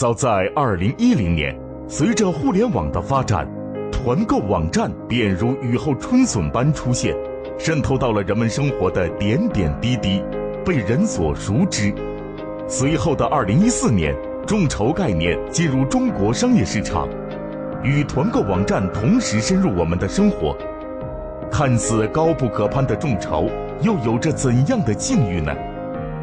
早在二零一零年，随着互联网的发展，团购网站便如雨后春笋般出现，渗透到了人们生活的点点滴滴，被人所熟知。随后的二零一四年，众筹概念进入中国商业市场，与团购网站同时深入我们的生活。看似高不可攀的众筹，又有着怎样的境遇呢？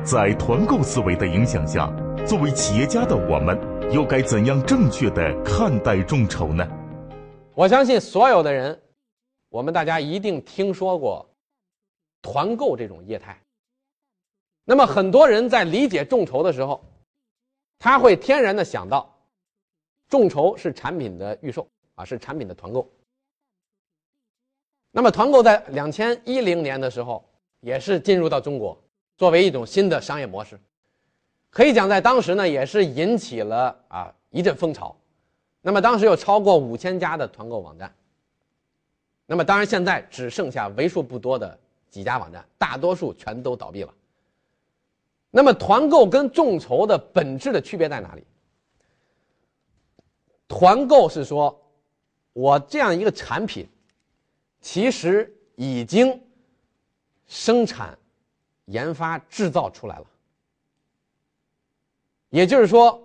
在团购思维的影响下，作为企业家的我们，又该怎样正确的看待众筹呢？我相信所有的人，我们大家一定听说过团购这种业态。那么很多人在理解众筹的时候，他会天然的想到，众筹是产品的预售啊，是产品的团购。那么团购在两千一零年的时候也是进入到中国，作为一种新的商业模式，可以讲在当时呢也是引起了啊一阵风潮。那么当时有超过五千家的团购网站。那么当然现在只剩下为数不多的几家网站，大多数全都倒闭了。那么团购跟众筹的本质的区别在哪里？团购是说，我这样一个产品。其实已经生产、研发、制造出来了。也就是说，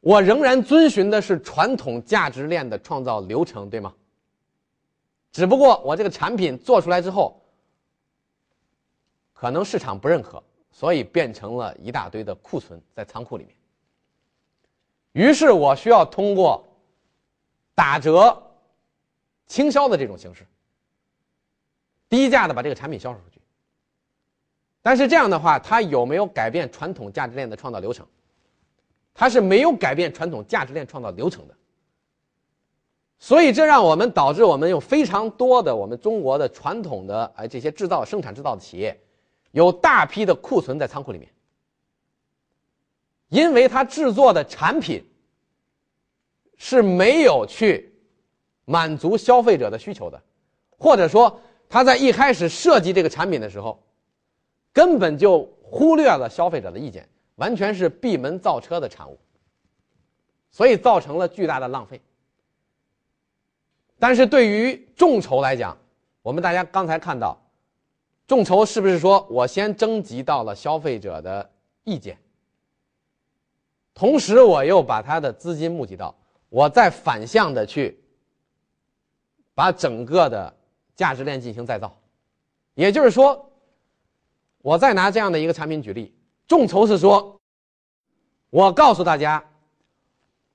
我仍然遵循的是传统价值链的创造流程，对吗？只不过我这个产品做出来之后，可能市场不认可，所以变成了一大堆的库存在仓库里面。于是我需要通过打折。倾销的这种形式，低价的把这个产品销售出去。但是这样的话，它有没有改变传统价值链的创造流程？它是没有改变传统价值链创造流程的。所以这让我们导致我们有非常多的我们中国的传统的哎这些制造生产制造的企业，有大批的库存在仓库里面，因为它制作的产品是没有去。满足消费者的需求的，或者说他在一开始设计这个产品的时候，根本就忽略了消费者的意见，完全是闭门造车的产物，所以造成了巨大的浪费。但是对于众筹来讲，我们大家刚才看到，众筹是不是说我先征集到了消费者的意见，同时我又把他的资金募集到，我再反向的去。把整个的价值链进行再造，也就是说，我再拿这样的一个产品举例，众筹是说，我告诉大家，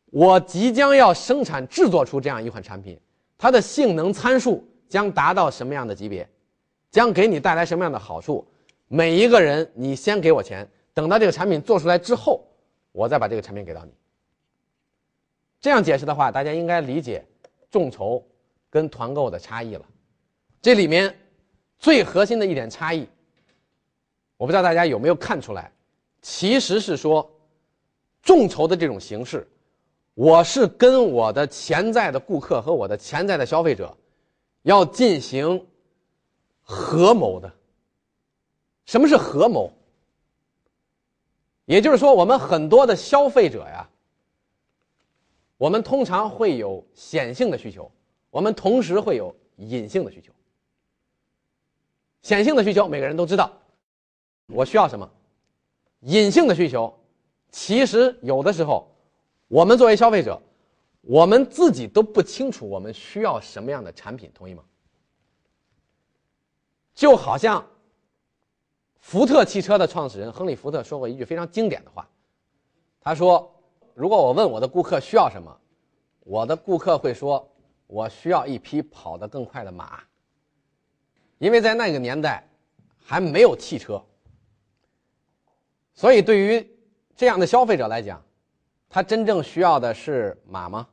我即将要生产制作出这样一款产品，它的性能参数将达到什么样的级别，将给你带来什么样的好处，每一个人你先给我钱，等到这个产品做出来之后，我再把这个产品给到你。这样解释的话，大家应该理解众筹。跟团购的差异了，这里面最核心的一点差异，我不知道大家有没有看出来，其实是说，众筹的这种形式，我是跟我的潜在的顾客和我的潜在的消费者，要进行合谋的。什么是合谋？也就是说，我们很多的消费者呀，我们通常会有显性的需求。我们同时会有隐性的需求，显性的需求每个人都知道，我需要什么；隐性的需求，其实有的时候，我们作为消费者，我们自己都不清楚我们需要什么样的产品，同意吗？就好像福特汽车的创始人亨利·福特说过一句非常经典的话，他说：“如果我问我的顾客需要什么，我的顾客会说。”我需要一匹跑得更快的马，因为在那个年代还没有汽车，所以对于这样的消费者来讲，他真正需要的是马吗？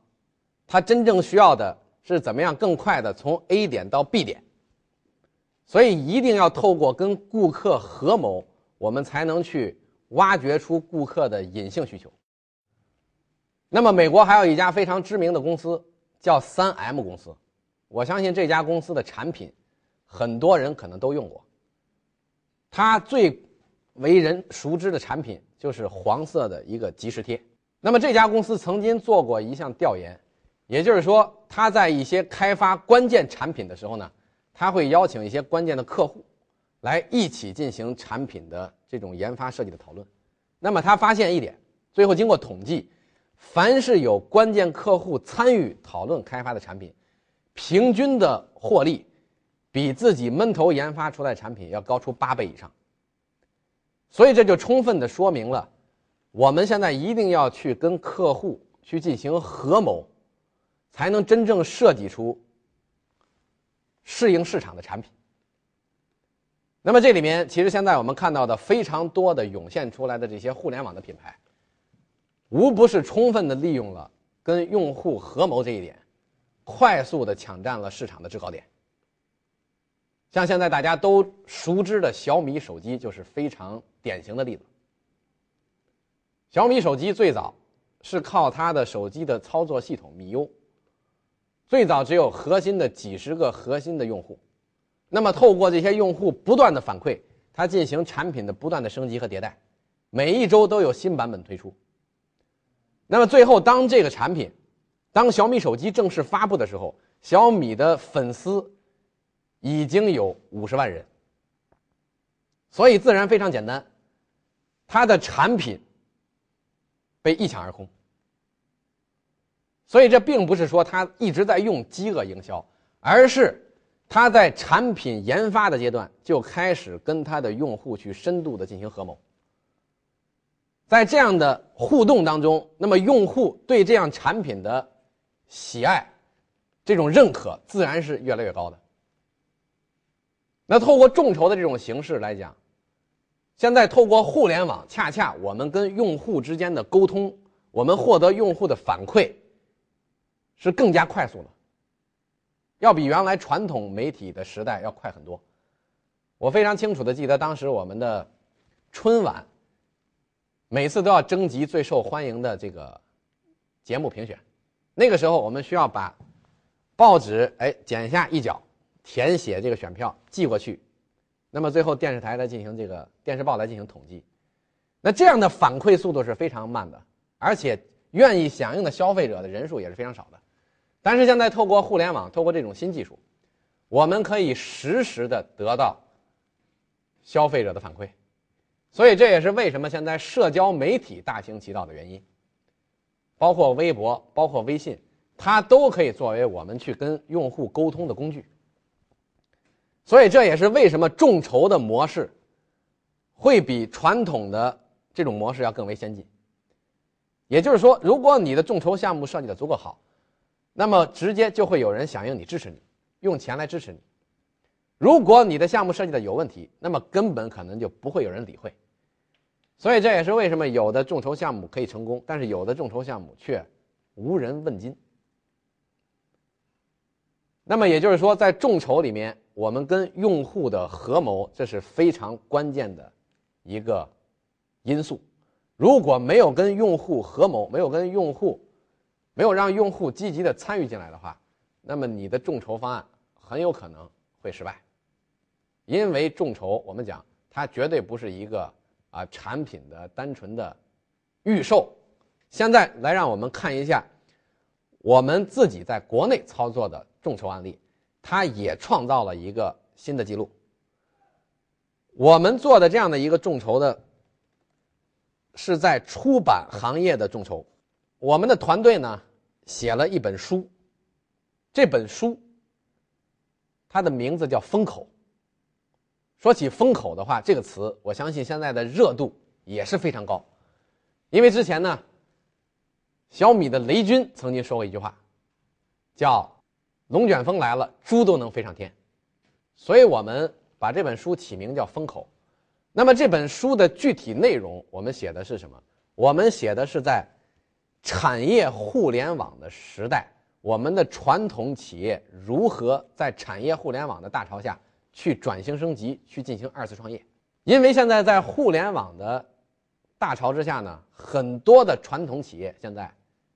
他真正需要的是怎么样更快的从 A 点到 B 点？所以一定要透过跟顾客合谋，我们才能去挖掘出顾客的隐性需求。那么，美国还有一家非常知名的公司。叫三 M 公司，我相信这家公司的产品，很多人可能都用过。它最为人熟知的产品就是黄色的一个即时贴。那么这家公司曾经做过一项调研，也就是说，他在一些开发关键产品的时候呢，他会邀请一些关键的客户，来一起进行产品的这种研发设计的讨论。那么他发现一点，最后经过统计，凡是有关键客户参与讨论开发的产品，平均的获利比自己闷头研发出来产品要高出八倍以上。所以这就充分的说明了。我们现在一定要去跟客户去进行合谋，才能真正设计出适应市场的产品。那么这里面其实现在我们看到的非常多的涌现出来的这些互联网的品牌，无不是充分的利用了跟用户合谋这一点，快速的抢占了市场的制高点。像现在大家都熟知的小米手机就是非常典型的例子。小米手机最早是靠它的手机的操作系统米 U，最早只有核心的几十个核心的用户，那么透过这些用户不断的反馈，它进行产品的不断的升级和迭代，每一周都有新版本推出。那么最后，当这个产品，当小米手机正式发布的时候，小米的粉丝已经有五十万人，所以自然非常简单，它的产品。被一抢而空，所以这并不是说他一直在用饥饿营销，而是他在产品研发的阶段就开始跟他的用户去深度的进行合谋。在这样的互动当中，那么用户对这样产品的喜爱、这种认可自然是越来越高的。那透过众筹的这种形式来讲。现在透过互联网，恰恰我们跟用户之间的沟通，我们获得用户的反馈是更加快速的，要比原来传统媒体的时代要快很多。我非常清楚的记得，当时我们的春晚每次都要征集最受欢迎的这个节目评选，那个时候我们需要把报纸哎剪下一角，填写这个选票寄过去。那么最后电视台来进行这个电视报来进行统计，那这样的反馈速度是非常慢的，而且愿意响应的消费者的人数也是非常少的。但是现在透过互联网，透过这种新技术，我们可以实时的得到消费者的反馈，所以这也是为什么现在社交媒体大行其道的原因。包括微博，包括微信，它都可以作为我们去跟用户沟通的工具。所以这也是为什么众筹的模式会比传统的这种模式要更为先进。也就是说，如果你的众筹项目设计的足够好，那么直接就会有人响应你、支持你，用钱来支持你。如果你的项目设计的有问题，那么根本可能就不会有人理会。所以这也是为什么有的众筹项目可以成功，但是有的众筹项目却无人问津。那么也就是说，在众筹里面。我们跟用户的合谋，这是非常关键的一个因素。如果没有跟用户合谋，没有跟用户，没有让用户积极的参与进来的话，那么你的众筹方案很有可能会失败。因为众筹，我们讲它绝对不是一个啊产品的单纯的预售。现在来让我们看一下我们自己在国内操作的众筹案例。他也创造了一个新的记录。我们做的这样的一个众筹的，是在出版行业的众筹。我们的团队呢写了一本书，这本书它的名字叫“风口”。说起“风口”的话，这个词我相信现在的热度也是非常高，因为之前呢，小米的雷军曾经说过一句话，叫。龙卷风来了，猪都能飞上天，所以我们把这本书起名叫《风口》。那么这本书的具体内容，我们写的是什么？我们写的是在产业互联网的时代，我们的传统企业如何在产业互联网的大潮下去转型升级，去进行二次创业。因为现在在互联网的大潮之下呢，很多的传统企业现在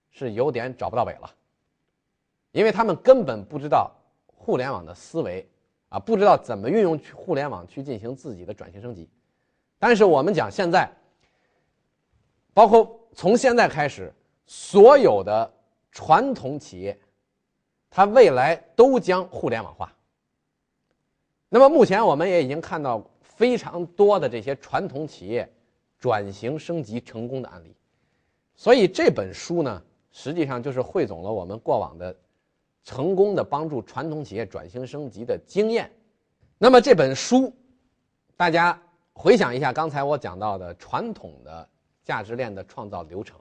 是有点找不到北了。因为他们根本不知道互联网的思维，啊，不知道怎么运用互联网去进行自己的转型升级。但是我们讲现在，包括从现在开始，所有的传统企业，它未来都将互联网化。那么目前我们也已经看到非常多的这些传统企业转型升级成功的案例，所以这本书呢，实际上就是汇总了我们过往的成功的帮助传统企业转型升级的经验。那么这本书，大家回想一下刚才我讲到的传统的价值链的创造流程，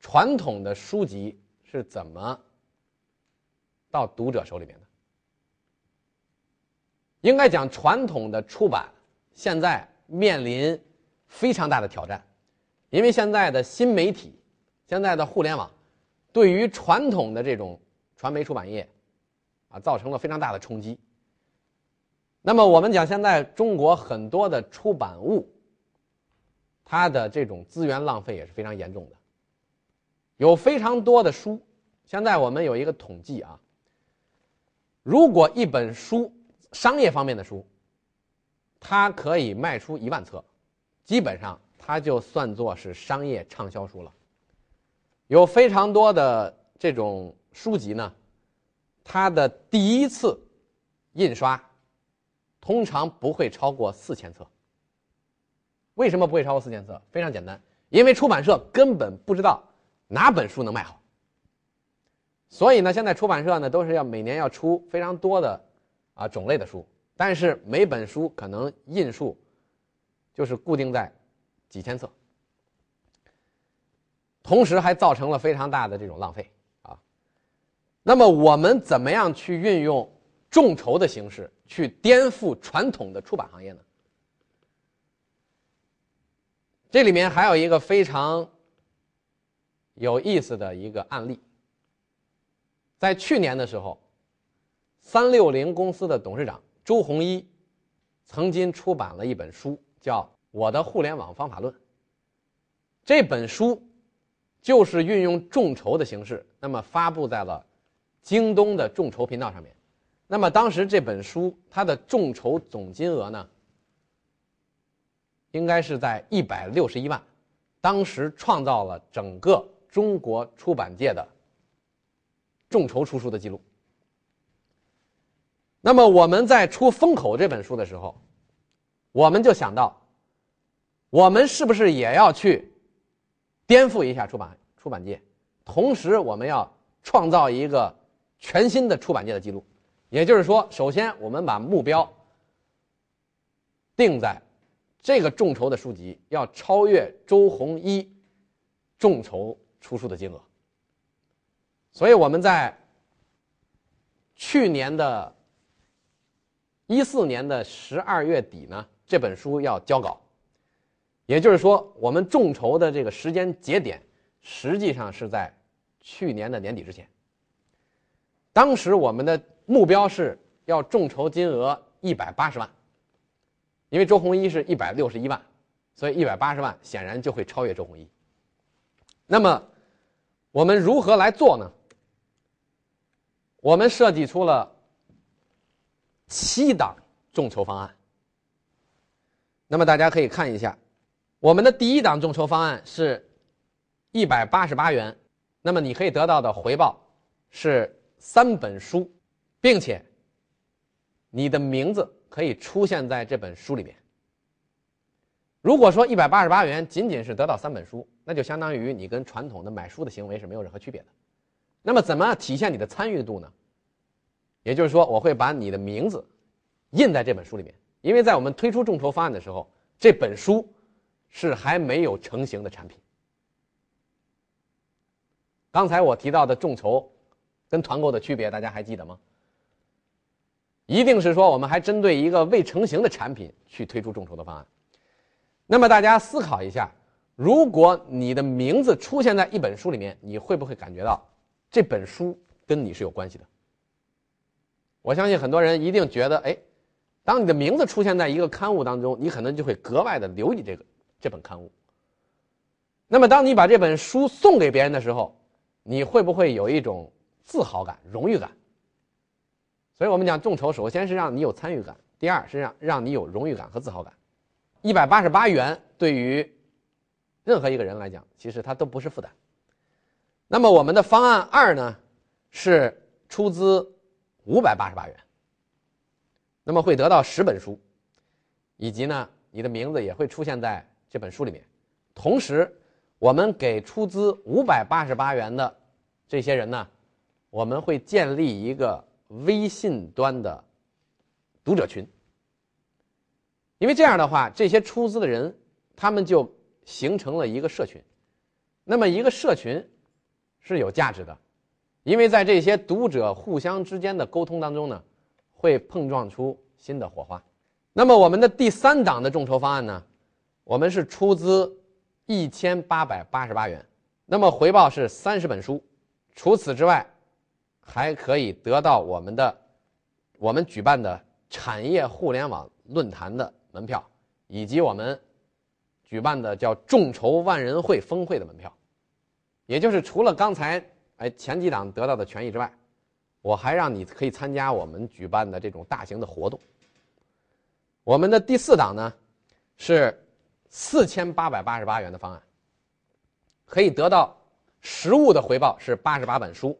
传统的书籍是怎么到读者手里面的？应该讲，传统的出版现在面临非常大的挑战，因为现在的新媒体、现在的互联网，对于传统的这种传媒出版业，啊，造成了非常大的冲击。那么我们讲，现在中国很多的出版物，它的这种资源浪费也是非常严重的，有非常多的书。现在我们有一个统计啊，如果一本书，商业方面的书，它可以卖出一万册，基本上它就算作是商业畅销书了。有非常多的这种书籍呢，它的第一次印刷通常不会超过四千册。为什么不会超过四千册？非常简单，因为出版社根本不知道哪本书能卖好。所以呢，现在出版社呢都是要每年要出非常多的。啊，种类的书，但是每本书可能印数就是固定在几千册，同时还造成了非常大的这种浪费。那么我们怎么样去运用众筹的形式去颠覆传统的出版行业呢？这里面还有一个非常有意思的一个案例，在去年的时候。三六零公司的董事长周鸿祎曾经出版了一本书，叫《我的互联网方法论》。这本书就是运用众筹的形式，那么发布在了京东的众筹频道上面。那么当时这本书它的众筹总金额呢，应该是在一百六十一万，当时创造了整个中国出版界的众筹出书的记录。那么我们在出《风口》这本书的时候，我们就想到，我们是不是也要去颠覆一下出版出版界，同时我们要创造一个全新的出版界的记录。也就是说，首先我们把目标定在这个众筹的书籍要超越周鸿祎众筹出书的金额。所以我们在去年的。一四年的十二月底呢，这本书要交稿，也就是说，我们众筹的这个时间节点，实际上是在去年的年底之前。当时我们的目标是要众筹金额一百八十万，因为周鸿祎是一百六十一万，所以一百八十万显然就会超越周鸿祎。那么，我们如何来做呢？我们设计出了。七档众筹方案。那么大家可以看一下，我们的第一档众筹方案是一百八十八元，那么你可以得到的回报是三本书，并且你的名字可以出现在这本书里面。如果说一百八十八元仅仅是得到三本书，那就相当于你跟传统的买书的行为是没有任何区别的。那么怎么体现你的参与度呢？也就是说，我会把你的名字印在这本书里面，因为在我们推出众筹方案的时候，这本书是还没有成型的产品。刚才我提到的众筹跟团购的区别，大家还记得吗？一定是说我们还针对一个未成型的产品去推出众筹的方案。那么大家思考一下，如果你的名字出现在一本书里面，你会不会感觉到这本书跟你是有关系的？我相信很多人一定觉得，哎，当你的名字出现在一个刊物当中，你可能就会格外的留意这个这本刊物。那么，当你把这本书送给别人的时候，你会不会有一种自豪感、荣誉感？所以我们讲众筹，首先是让你有参与感，第二是让让你有荣誉感和自豪感。一百八十八元对于任何一个人来讲，其实他都不是负担。那么我们的方案二呢，是出资五百八十八元，那么会得到十本书，以及呢，你的名字也会出现在这本书里面。同时，我们给出资五百八十八元的这些人呢，我们会建立一个微信端的读者群，因为这样的话，这些出资的人他们就。形成了一个社群，那么一个社群是有价值的，因为在这些读者互相之间的沟通当中呢，会碰撞出新的火花。那么我们的第三档的众筹方案呢，我们是出资一千八百八十八元，那么回报是三十本书，除此之外，还可以得到我们的我们举办的产业互联网论坛的门票，以及我们。举办的叫众筹万人会峰会的门票，也就是除了刚才哎前几档得到的权益之外，我还让你可以参加我们举办的这种大型的活动。我们的第四档呢是四千八百八十八元的方案，可以得到实物的回报是八十八本书。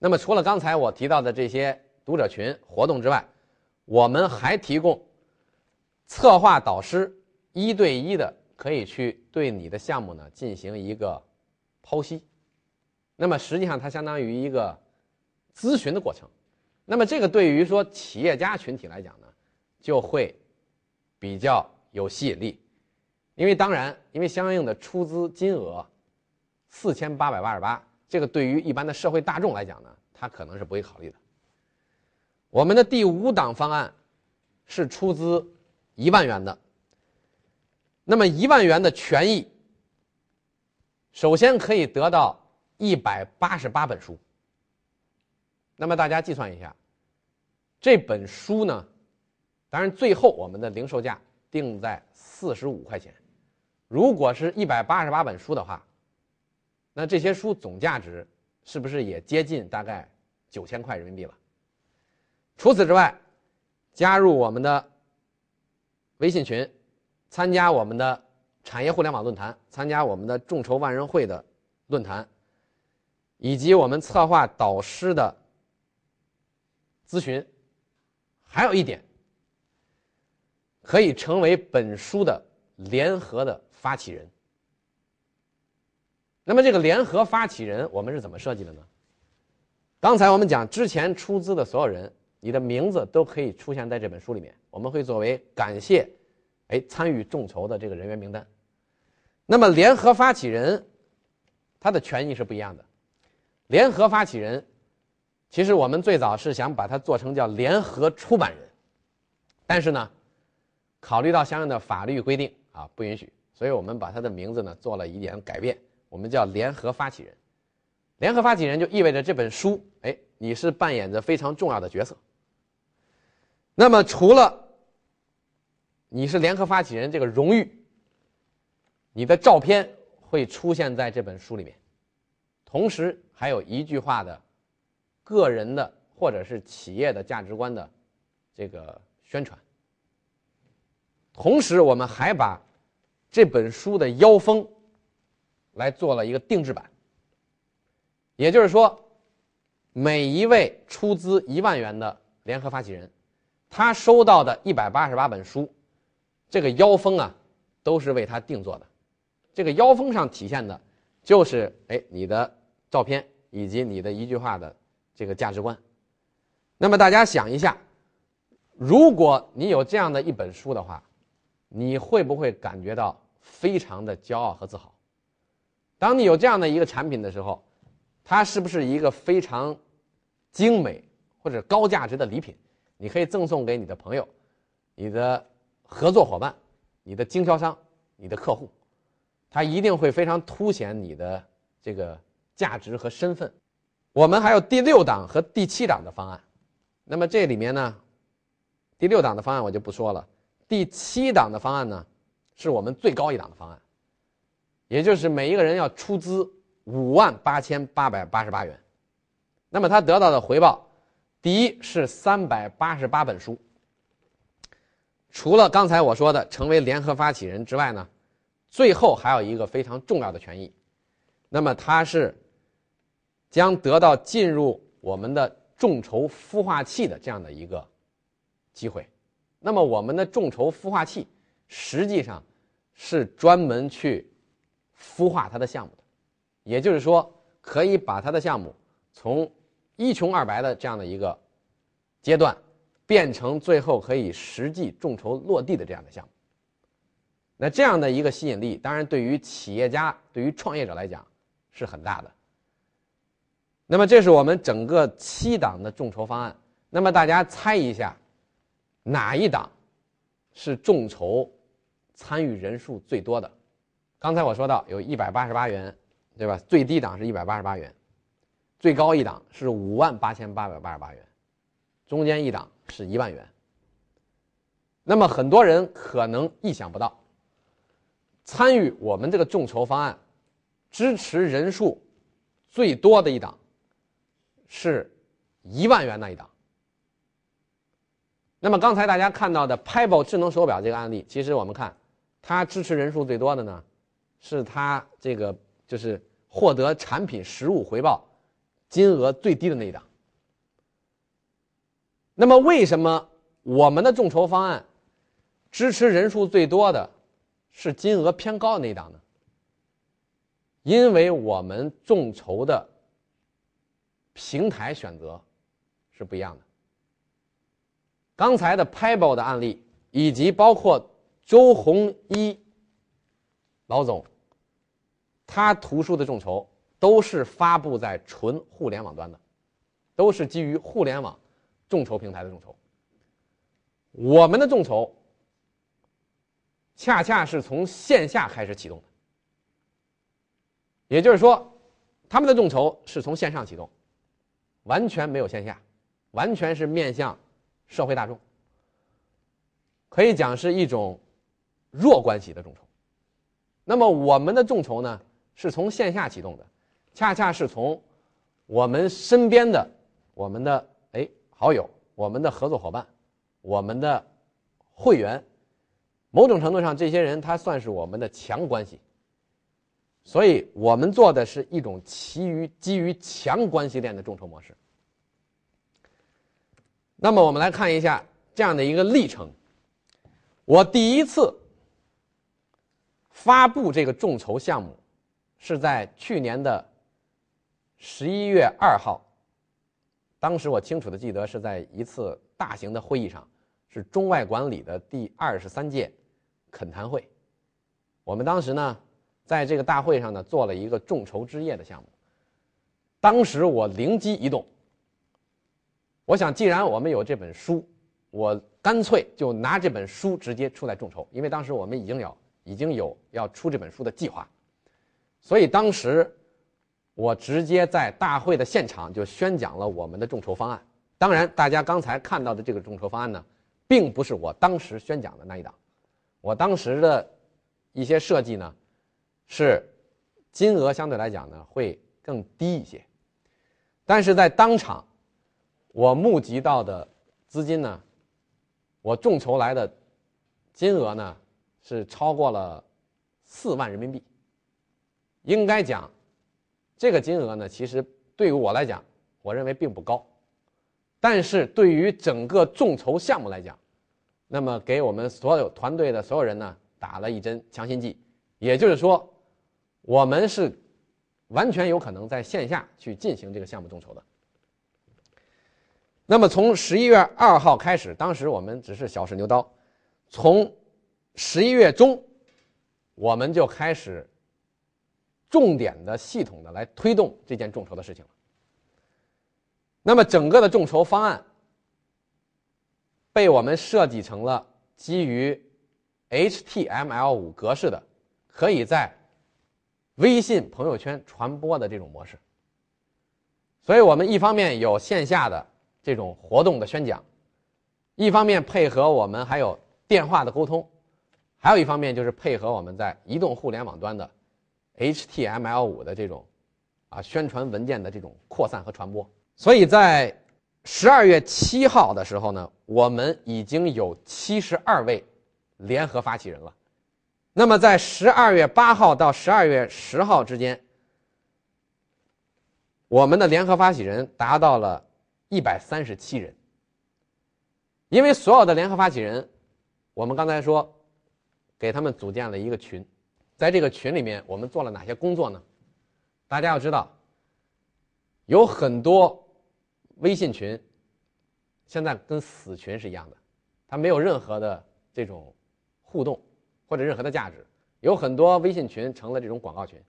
那么除了刚才我提到的这些读者群活动之外，我们还提供策划导师一对一的。可以去对你的项目呢进行一个剖析，那么实际上它相当于一个咨询的过程，那么这个对于说企业家群体来讲呢，就会比较有吸引力，因为当然，因为相应的出资金额四千八百八十八，这个对于一般的社会大众来讲呢，他可能是不会考虑的。我们的第五档方案是出资一万元的。那么一万元的权益，首先可以得到一百八十八本书。那么大家计算一下，这本书呢，当然最后我们的零售价定在四十五块钱。如果是一百八十八本书的话，那这些书总价值是不是也接近大概九千块人民币了？除此之外，加入我们的微信群。参加我们的产业互联网论坛，参加我们的众筹万人会的论坛，以及我们策划导师的咨询，还有一点，可以成为本书的联合的发起人。那么这个联合发起人我们是怎么设计的呢？刚才我们讲之前出资的所有人，你的名字都可以出现在这本书里面，我们会作为感谢。哎，参与众筹的这个人员名单，那么联合发起人，他的权益是不一样的。联合发起人，其实我们最早是想把它做成叫联合出版人，但是呢，考虑到相应的法律规定啊，不允许，所以我们把他的名字呢做了一点改变，我们叫联合发起人。联合发起人就意味着这本书，哎，你是扮演着非常重要的角色。那么除了你是联合发起人这个荣誉，你的照片会出现在这本书里面，同时还有一句话的个人的或者是企业的价值观的这个宣传。同时，我们还把这本书的腰封来做了一个定制版，也就是说，每一位出资一万元的联合发起人，他收到的一百八十八本书。这个腰封啊，都是为他定做的。这个腰封上体现的，就是哎你的照片以及你的一句话的这个价值观。那么大家想一下，如果你有这样的一本书的话，你会不会感觉到非常的骄傲和自豪？当你有这样的一个产品的时候，它是不是一个非常精美或者高价值的礼品？你可以赠送给你的朋友，你的。合作伙伴、你的经销商、你的客户，他一定会非常凸显你的这个价值和身份。我们还有第六档和第七档的方案，那么这里面呢，第六档的方案我就不说了，第七档的方案呢，是我们最高一档的方案，也就是每一个人要出资五万八千八百八十八元，那么他得到的回报，第一是三百八十八本书。除了刚才我说的成为联合发起人之外呢，最后还有一个非常重要的权益，那么它是将得到进入我们的众筹孵化器的这样的一个机会。那么我们的众筹孵化器实际上是专门去孵化它的项目的，也就是说，可以把它的项目从一穷二白的这样的一个阶段，变成最后可以实际众筹落地的这样的项目。那这样的一个吸引力，当然对于企业家、对于创业者来讲是很大的。那么这是我们整个七档的众筹方案。那么大家猜一下，哪一档是众筹参与人数最多的？刚才我说到有一百八十八元，对吧？最低档是一百八十八元，最高一档是五万八千八百八十八元，中间一档是一万元。那么很多人可能意想不到。参与我们这个众筹方案，支持人数最多的一档，是一万元那一档。那么刚才大家看到的 Pebble 智能手表这个案例，其实我们看，它支持人数最多的呢，是它这个就是获得产品实物回报金额最低的那一档。那么为什么我们的众筹方案支持人数最多的？是金额偏高的那一档呢？因为我们众筹的平台选择是不一样的。刚才的 Pebble 的案例，以及包括周鸿祎老总，他图书的众筹都是发布在纯互联网端的，都是基于互联网众筹平台的众筹。我们的众筹。恰恰是从线下开始启动的，也就是说，他们的众筹是从线上启动，完全没有线下，完全是面向社会大众，可以讲是一种弱关系的众筹。那么我们的众筹呢，是从线下启动的，恰恰是从我们身边的我们的哎好友、我们的合作伙伴、我们的会员。某种程度上，这些人他算是我们的强关系，所以我们做的是一种基于基于强关系链的众筹模式。那么我们来看一下这样的一个历程。我第一次发布这个众筹项目，是在去年的十一月二号。当时我清楚的记得是在一次大型的会议上，是中外管理的第二十三届。恳谈会，我们当时呢，在这个大会上呢，做了一个众筹之夜的项目。当时我灵机一动，我想，既然我们有这本书，我干脆就拿这本书直接出来众筹，因为当时我们已经有已经有要出这本书的计划，所以当时我直接在大会的现场就宣讲了我们的众筹方案。当然，大家刚才看到的这个众筹方案呢，并不是我当时宣讲的那一档。我当时的一些设计呢，是金额相对来讲呢会更低一些，但是在当场我募集到的资金呢，我众筹来的金额呢是超过了四万人民币。应该讲，这个金额呢其实对于我来讲，我认为并不高，但是对于整个众筹项目来讲。那么给我们所有团队的所有人呢打了一针强心剂，也就是说，我们是完全有可能在线下去进行这个项目众筹的。那么从十一月二号开始，当时我们只是小试牛刀，从十一月中，我们就开始重点的、系统的来推动这件众筹的事情了。那么整个的众筹方案。被我们设计成了基于 HTML5 格式的，可以在微信朋友圈传播的这种模式。所以我们一方面有线下的这种活动的宣讲，一方面配合我们还有电话的沟通，还有一方面就是配合我们在移动互联网端的 HTML5 的这种啊宣传文件的这种扩散和传播。所以在十二月七号的时候呢，我们已经有七十二位联合发起人了，那么在十二月八号到十二月十号之间，我们的联合发起人达到了一百三十七人。因为所有的联合发起人，我们刚才说，给他们组建了一个群，在这个群里面，我们做了哪些工作呢？大家要知道，有很多微信群，现在跟死群是一样的，它没有任何的这种互动或者任何的价值。有很多微信群成了这种广告群。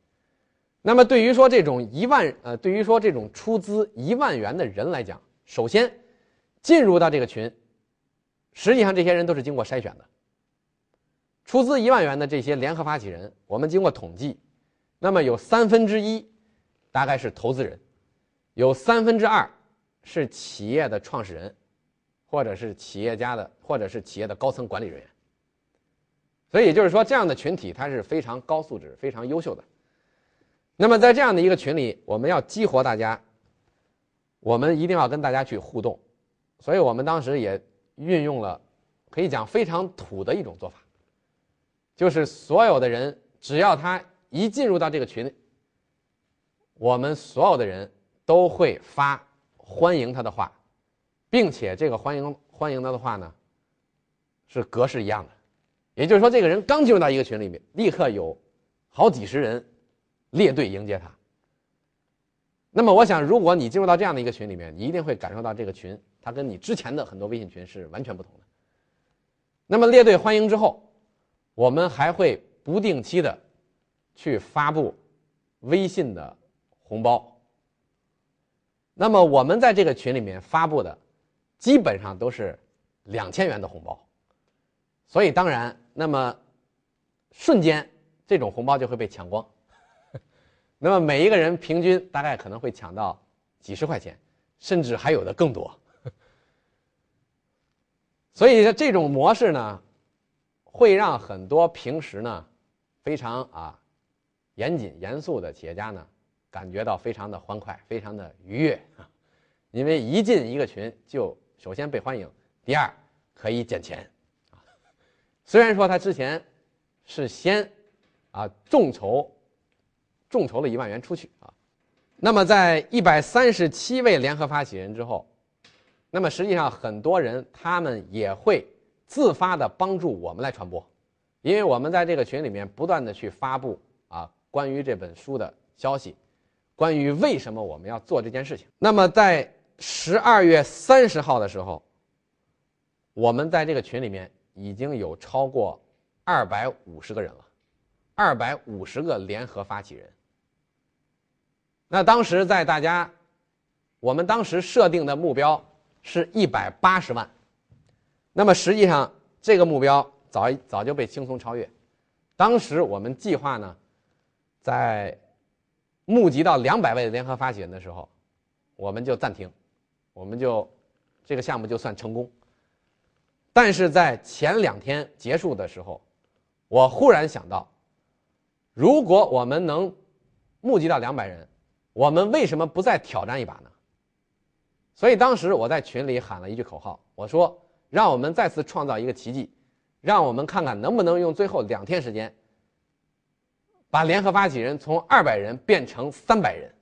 那么，对于说这种一万呃，对于说这种出资一万元的人来讲，首先进入到这个群，实际上这些人都是经过筛选的。出资一万元的这些联合发起人，我们经过统计，那么有三分之一大概是投资人，有三分之二是企业的创始人，或者是企业家的，或者是企业的高层管理人员。所以就是说，这样的群体它是非常高素质、非常优秀的。那么在这样的一个群里，我们要激活大家，我们一定要跟大家去互动，所以我们当时也运用了，可以讲非常土的一种做法，就是所有的人只要他一进入到这个群，我们所有的人都会发欢迎他的话，并且这个欢迎欢迎他的话呢，是格式一样的，也就是说，这个人刚进入到一个群里面，立刻有好几十人。列队迎接他。那么，我想，如果你进入到这样的一个群里面，你一定会感受到这个群它跟你之前的很多微信群是完全不同的。那么，列队欢迎之后，我们还会不定期的去发布微信的红包。那么，我们在这个群里面发布的基本上都是两千元的红包，所以当然，那么瞬间这种红包就会被抢光。那么每一个人平均大概可能会抢到几十块钱，甚至还有的更多。所以这种模式呢，会让很多平时呢非常啊严谨严肃的企业家呢感觉到非常的欢快，非常的愉悦啊，因为一进一个群就首先被欢迎，第二可以捡钱啊。虽然说他之前是先啊众筹。众筹了一万元出去啊，那么在一百三十七位联合发起人之后，那么实际上很多人他们也会自发的帮助我们来传播，因为我们在这个群里面不断的去发布啊关于这本书的消息，关于为什么我们要做这件事情。那么在十二月三十号的时候，我们在这个群里面已经有超过二百五十个人了，二百五十个联合发起人。那当时在大家，我们当时设定的目标是一百八十万，那么实际上这个目标早早就被轻松超越。当时我们计划呢，在募集到两百位联合发起人的时候，我们就暂停，我们就这个项目就算成功。但是在前两天结束的时候，我忽然想到，如果我们能募集到两百人。我们为什么不再挑战一把呢？所以当时我在群里喊了一句口号，我说：“让我们再次创造一个奇迹，让我们看看能不能用最后两天时间，把联合发起人从二百人变成三百人。”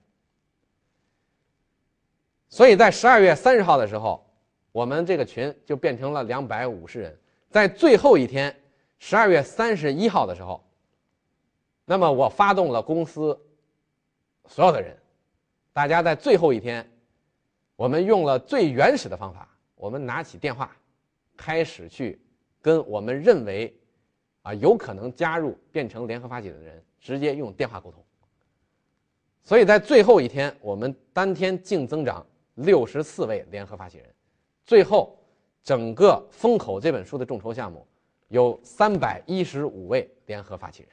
所以在十二月三十号的时候，我们这个群就变成了两百五十人。在最后一天，十二月三十一号的时候，那么我发动了公司。所有的人，大家在最后一天，我们用了最原始的方法，我们拿起电话，开始去跟我们认为啊有可能加入变成联合发起的人直接用电话沟通。所以在最后一天，我们当天净增长六十四位联合发起人，最后整个风口这本书的众筹项目有三百一十五位联合发起人。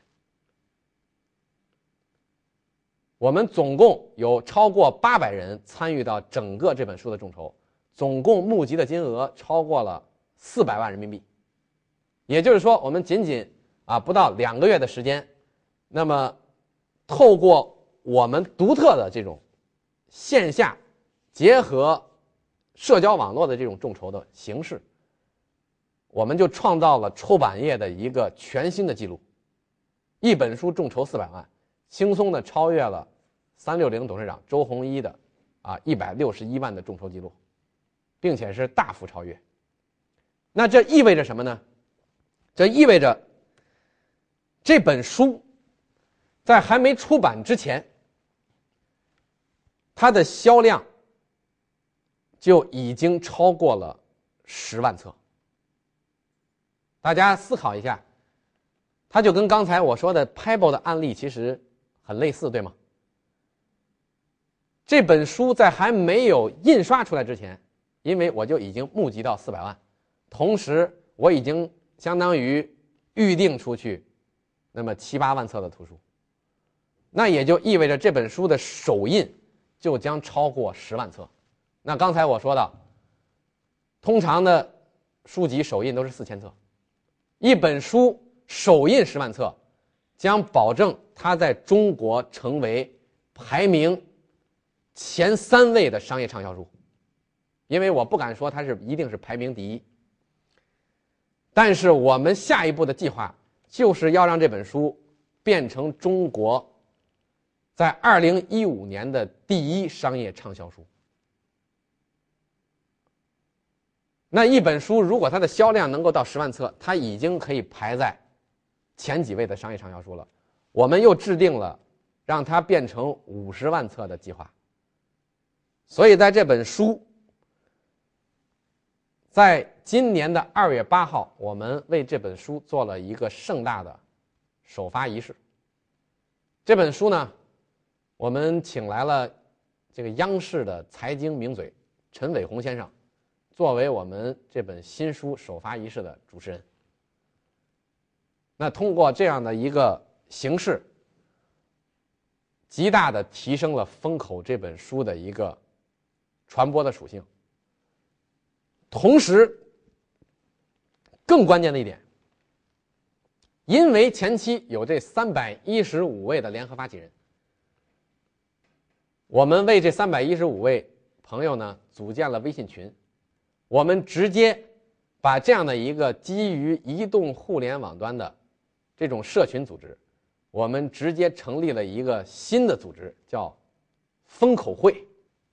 我们总共有超过八百人参与到整个这本书的众筹，总共募集的金额超过了四百万人民币。也就是说，我们仅仅啊不到两个月的时间，那么透过我们独特的这种线下结合社交网络的这种众筹的形式，我们就创造了出版业的一个全新的记录。一本书众筹四百万，轻松的超越了三六零董事长周鸿祎的啊一百六十一万的众筹记录，并且是大幅超越。那这意味着什么呢？这意味着这本书在还没出版之前，它的销量就已经超过了十万册。大家思考一下，它就跟刚才我说的 Pebble 的案例其实很类似，对吗？这本书在还没有印刷出来之前，因为我就已经募集到四百万，同时我已经相当于预定出去那么七八万册的图书，那也就意味着这本书的首印就将超过十万册。那刚才我说的，通常的书籍首印都是四千册。一本书首印十万册，将保证它在中国成为排名前三位的商业畅销书。因为我不敢说它是一定是排名第一，但是我们下一步的计划就是要让这本书变成中国在二零一五年的第一商业畅销书。那一本书，如果它的销量能够到十万册，它已经可以排在前几位的商业畅销书了。我们又制定了让它变成五十万册的计划。所以，在这本书在今年的二月八号，我们为这本书做了一个盛大的首发仪式。这本书呢，我们请来了这个央视的财经名嘴陈伟鸿先生。作为我们这本新书首发仪式的主持人，那通过这样的一个形式，极大的提升了《风口》这本书的一个传播的属性。同时，更关键的一点，因为前期有这三百一十五位的联合发起人，我们为这三百一十五位朋友呢组建了微信群。我们直接把这样的一个基于移动互联网端的这种社群组织，我们直接成立了一个新的组织，叫“风口会”。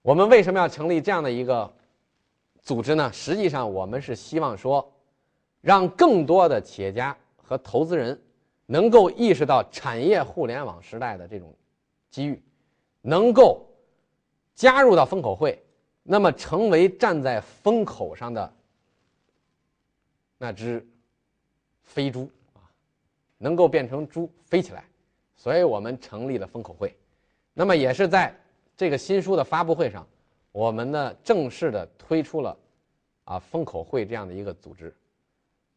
我们为什么要成立这样的一个组织呢？实际上，我们是希望说，让更多的企业家和投资人能够意识到产业互联网时代的这种机遇，能够加入到风口会。那么，成为站在风口上的那只飞猪啊，能够变成猪飞起来，所以我们成立了风口会。那么，也是在这个新书的发布会上，我们呢正式的推出了啊风口会这样的一个组织。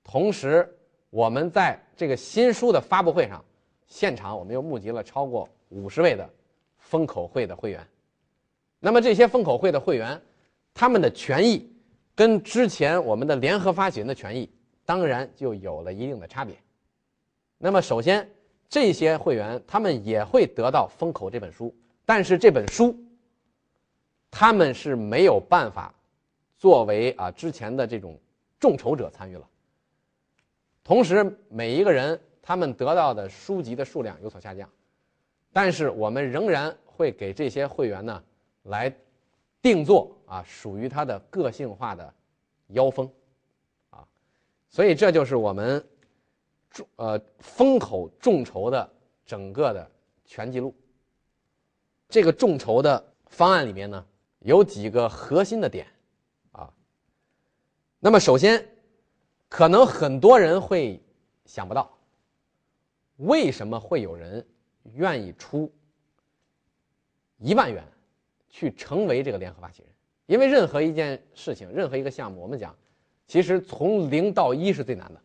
同时，我们在这个新书的发布会上，现场我们又募集了超过五十位的风口会的会员。那么这些风口会的会员，他们的权益跟之前我们的联合发起人的权益，当然就有了一定的差别。那么首先，这些会员他们也会得到《风口》这本书，但是这本书，他们是没有办法作为啊之前的这种众筹者参与了。同时，每一个人他们得到的书籍的数量有所下降，但是我们仍然会给这些会员呢。来定做啊，属于他的个性化的腰封，啊，所以这就是我们众呃风口众筹的整个的全记录。这个众筹的方案里面呢，有几个核心的点，啊，那么首先，可能很多人会想不到，为什么会有人愿意出一万元？去成为这个联合发起人，因为任何一件事情，任何一个项目，我们讲，其实从零到一是最难的。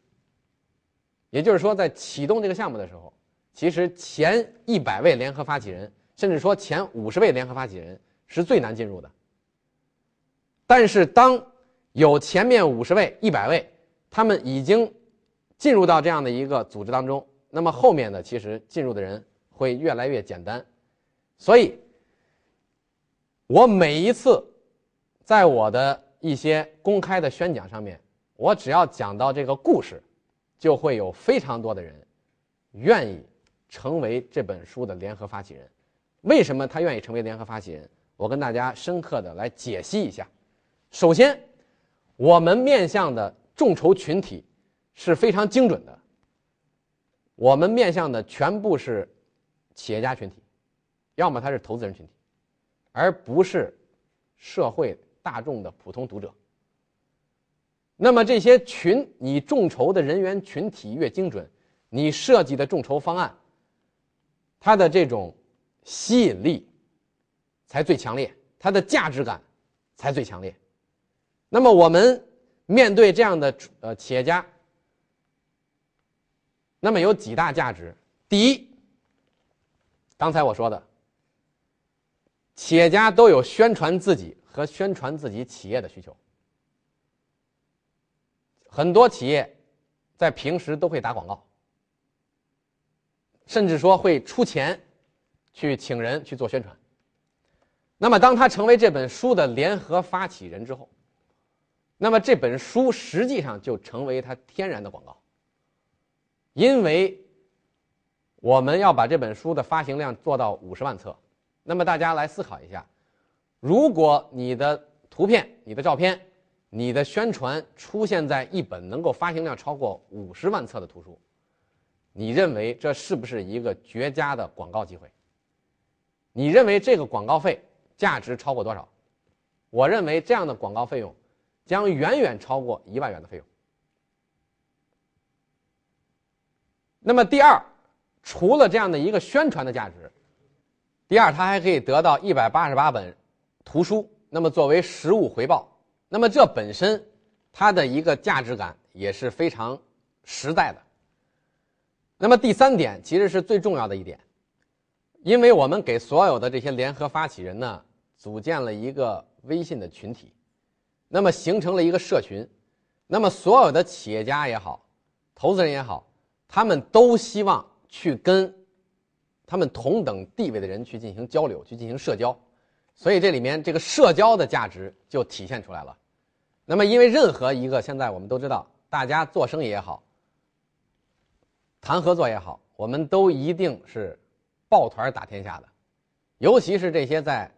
也就是说，在启动这个项目的时候，其实前一百位联合发起人，甚至说前五十位联合发起人是最难进入的。但是，当有前面五十位、一百位，他们已经进入到这样的一个组织当中，那么后面的其实进入的人会越来越简单，所以。我每一次，在我的一些公开的宣讲上面，我只要讲到这个故事，就会有非常多的人愿意成为这本书的联合发起人。为什么他愿意成为联合发起人？我跟大家深刻的来解析一下。首先，我们面向的众筹群体是非常精准的。我们面向的全部是企业家群体，要么他是投资人群体，而不是社会大众的普通读者。那么这些群，你众筹的人员群体越精准，你设计的众筹方案，它的这种吸引力才最强烈，它的价值感才最强烈。那么我们面对这样的呃企业家。那么有几大价值。第一，刚才我说的，企业家都有宣传自己和宣传自己企业的需求。很多企业在平时都会打广告，甚至说会出钱去请人去做宣传。那么，当他成为这本书的联合发起人之后，那么这本书实际上就成为它天然的广告。因为我们要把这本书的发行量做到五十万册，那么大家来思考一下：如果你的图片、你的照片、你的宣传出现在一本能够发行量超过五十万册的图书，你认为这是不是一个绝佳的广告机会？你认为这个广告费价值超过多少？我认为这样的广告费用将远远超过一万元的费用。那么第二，除了这样的一个宣传的价值，第二，它还可以得到一百八十八本图书，那么作为实物回报，那么这本身它的一个价值感也是非常实在的。那么第三点其实是最重要的一点，因为我们给所有的这些联合发起人呢组建了一个微信的群体，那么形成了一个社群，那么所有的企业家也好，投资人也好。他们都希望去跟他们同等地位的人去进行交流，去进行社交，所以这里面这个社交的价值就体现出来了。那么，因为任何一个现在我们都知道，大家做生意也好，谈合作也好，我们都一定是抱团打天下的，尤其是这些在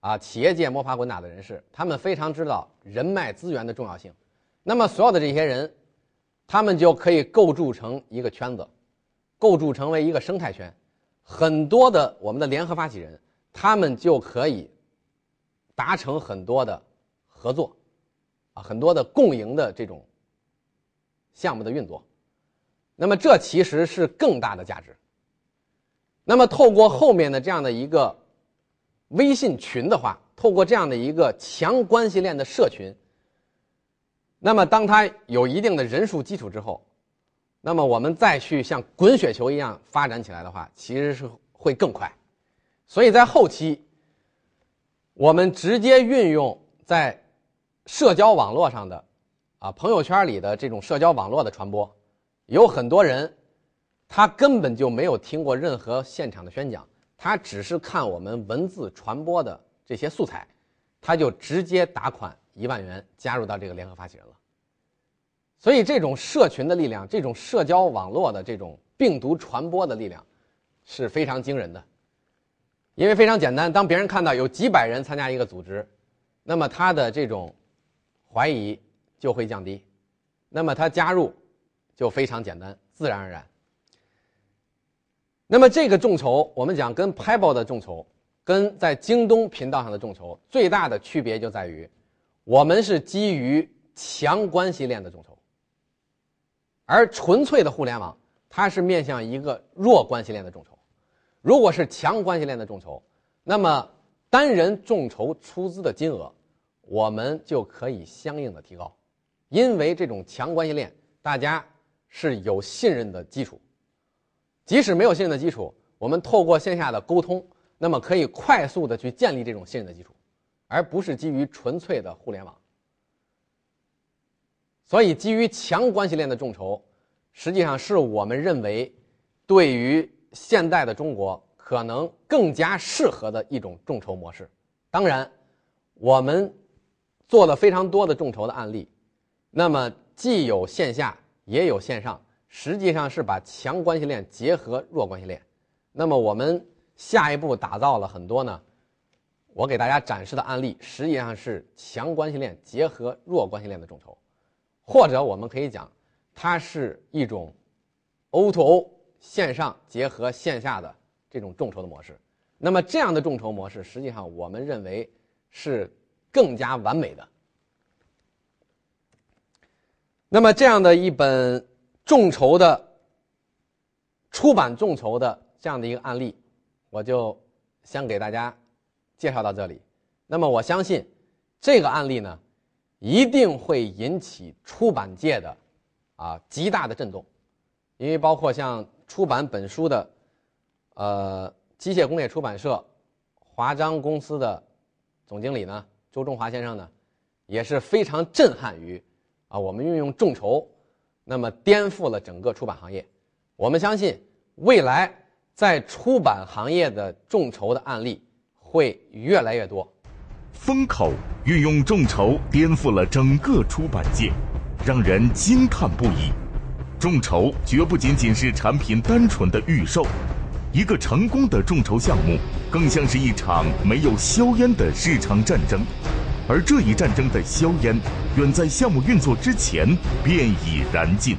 啊企业界摸爬滚打的人士，他们非常知道人脉资源的重要性。那么，所有的这些人。他们就可以构筑成一个圈子，构筑成为一个生态圈，很多的我们的联合发起人，他们就可以达成很多的合作，啊，很多的共赢的这种项目的运作。那么这其实是更大的价值。那么透过后面的这样的一个微信群的话，透过这样的一个强关系链的社群。那么，当它有一定的人数基础之后，那么我们再去像滚雪球一样发展起来的话，其实是会更快。所以在后期，我们直接运用在社交网络上的啊朋友圈里的这种社交网络的传播，有很多人他根本就没有听过任何现场的宣讲，他只是看我们文字传播的这些素材，他就直接打款。一万元加入到这个联合发起人了，所以这种社群的力量，这种社交网络的这种病毒传播的力量，是非常惊人的。因为非常简单，当别人看到有几百人参加一个组织，那么他的这种怀疑就会降低，那么他加入就非常简单，自然而然。那么这个众筹，我们讲跟 Pebble 的众筹，跟在京东频道上的众筹最大的区别就在于。我们是基于强关系链的众筹，而纯粹的互联网，它是面向一个弱关系链的众筹。如果是强关系链的众筹，那么单人众筹出资的金额，我们就可以相应的提高，因为这种强关系链，大家是有信任的基础。即使没有信任的基础，我们透过线下的沟通，那么可以快速的去建立这种信任的基础。而不是基于纯粹的互联网，所以基于强关系链的众筹，实际上是我们认为对于现代的中国可能更加适合的一种众筹模式。当然，我们做了非常多的众筹的案例，那么既有线下也有线上，实际上是把强关系链结合弱关系链。那么我们下一步打造了很多呢，我给大家展示的案例，实际上是强关系链结合弱关系链的众筹，或者我们可以讲，它是一种 O to O 线上结合线下的这种众筹的模式。那么这样的众筹模式，实际上我们认为是更加完美的。那么这样的一本众筹的出版众筹的这样的一个案例，我就先给大家介绍到这里。那么我相信这个案例呢，一定会引起出版界的啊极大的震动，因为包括像出版本书的呃机械工业出版社华章公司的总经理呢周中华先生呢，也是非常震撼于。啊，我们运用众筹，那么颠覆了整个出版行业。我们相信，未来在出版行业的众筹的案例会越来越多。风口运用众筹颠覆了整个出版界，让人惊叹不已。众筹绝不仅仅是产品单纯的预售，一个成功的众筹项目更像是一场没有硝烟的市场战争。而这一战争的硝烟，远在项目运作之前便已燃尽。